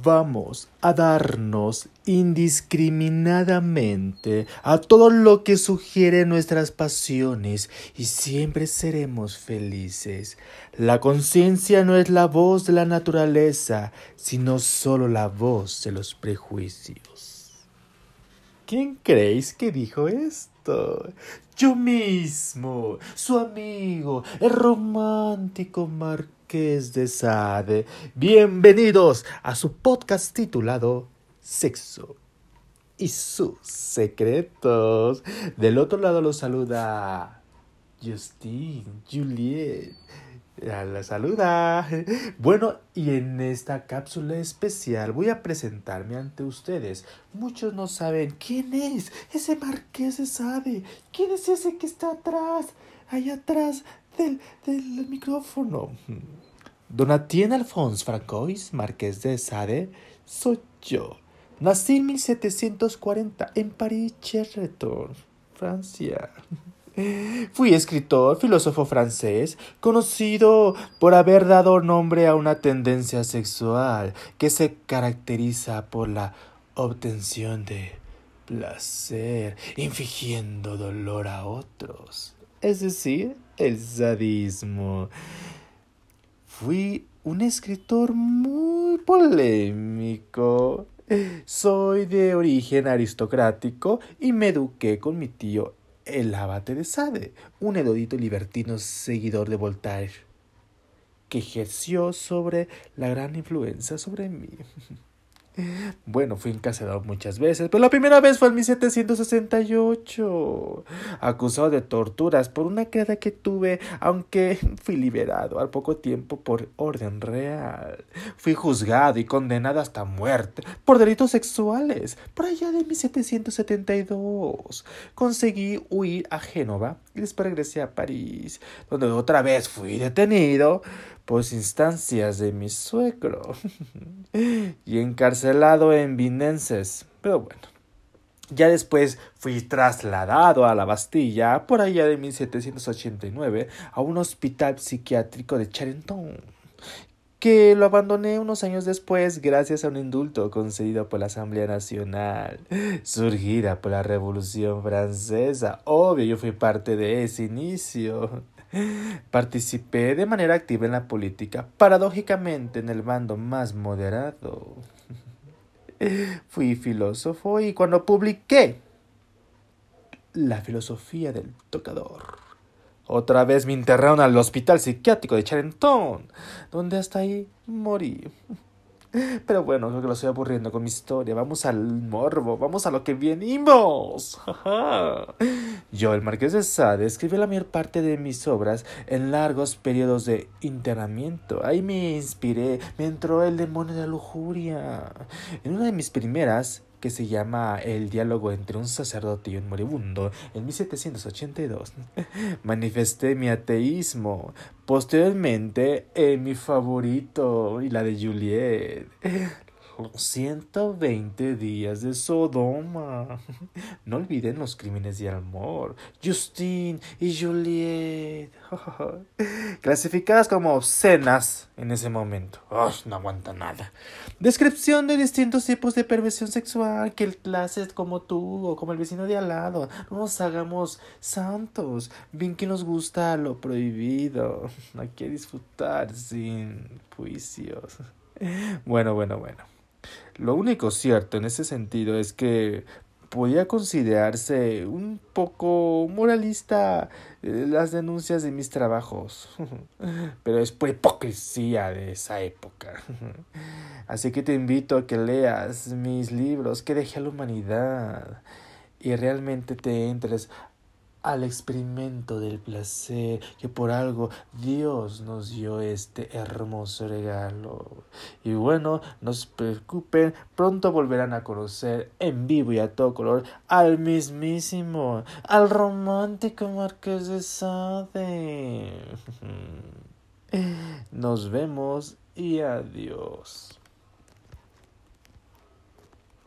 Vamos a darnos indiscriminadamente a todo lo que sugiere nuestras pasiones y siempre seremos felices. La conciencia no es la voz de la naturaleza, sino solo la voz de los prejuicios. ¿Quién creéis que dijo esto? Yo mismo, su amigo, el romántico Marqués de Sade. Bienvenidos a su podcast titulado Sexo y sus secretos. Del otro lado los saluda Justin, Juliet. La saluda. Bueno, y en esta cápsula especial voy a presentarme ante ustedes. Muchos no saben quién es ese marqués de Sade. ¿Quién es ese que está atrás? Allá atrás del, del micrófono. Donatien Alphonse Francois, marqués de Sade, soy yo. Nací en 1740 en París, Cherreton, Francia. Fui escritor, filósofo francés, conocido por haber dado nombre a una tendencia sexual que se caracteriza por la obtención de placer, infligiendo dolor a otros, es decir, el sadismo. Fui un escritor muy polémico. Soy de origen aristocrático y me eduqué con mi tío el abate de Sade, un erudito libertino seguidor de Voltaire, que ejerció sobre la gran influencia sobre mí. Bueno, fui encarcelado muchas veces, pero la primera vez fue en 1768, acusado de torturas por una queda que tuve, aunque fui liberado al poco tiempo por orden real. Fui juzgado y condenado hasta muerte por delitos sexuales por allá de 1772. Conseguí huir a Génova y después regresé a París, donde otra vez fui detenido por instancias de mi suegro y encarcelado en Vinences. Pero bueno, ya después fui trasladado a la Bastilla por allá de 1789 a un hospital psiquiátrico de Charenton que lo abandoné unos años después gracias a un indulto concedido por la Asamblea Nacional, surgida por la Revolución Francesa. Obvio, yo fui parte de ese inicio. Participé de manera activa en la política, paradójicamente en el bando más moderado. Fui filósofo y cuando publiqué La filosofía del tocador, otra vez me internaron al hospital psiquiátrico de Charenton, donde hasta ahí morí. Pero bueno, creo que lo estoy aburriendo con mi historia. Vamos al morbo, vamos a lo que venimos. Yo, el Marqués de Sade, escribí la mayor parte de mis obras en largos periodos de internamiento. Ahí me inspiré, me entró el demonio de la lujuria. En una de mis primeras, que se llama El diálogo entre un sacerdote y un moribundo, en 1782, manifesté mi ateísmo. Posteriormente, en mi favorito y la de Juliet. 120 días de Sodoma. No olviden los crímenes de amor. Justine y Juliet. Clasificadas como obscenas en ese momento. no aguanta nada. Descripción de distintos tipos de perversión sexual. Que el clase como tú o como el vecino de al lado. No nos hagamos santos. Bien que nos gusta lo prohibido. Hay que disfrutar sin juicios. Bueno, bueno, bueno. Lo único cierto en ese sentido es que podía considerarse un poco moralista eh, las denuncias de mis trabajos, pero es por hipocresía de esa época. Así que te invito a que leas mis libros que dejé a la humanidad y realmente te entres al experimento del placer, que por algo Dios nos dio este hermoso regalo. Y bueno, no se preocupen, pronto volverán a conocer en vivo y a todo color al mismísimo, al romántico Marqués de Sade. Nos vemos y adiós.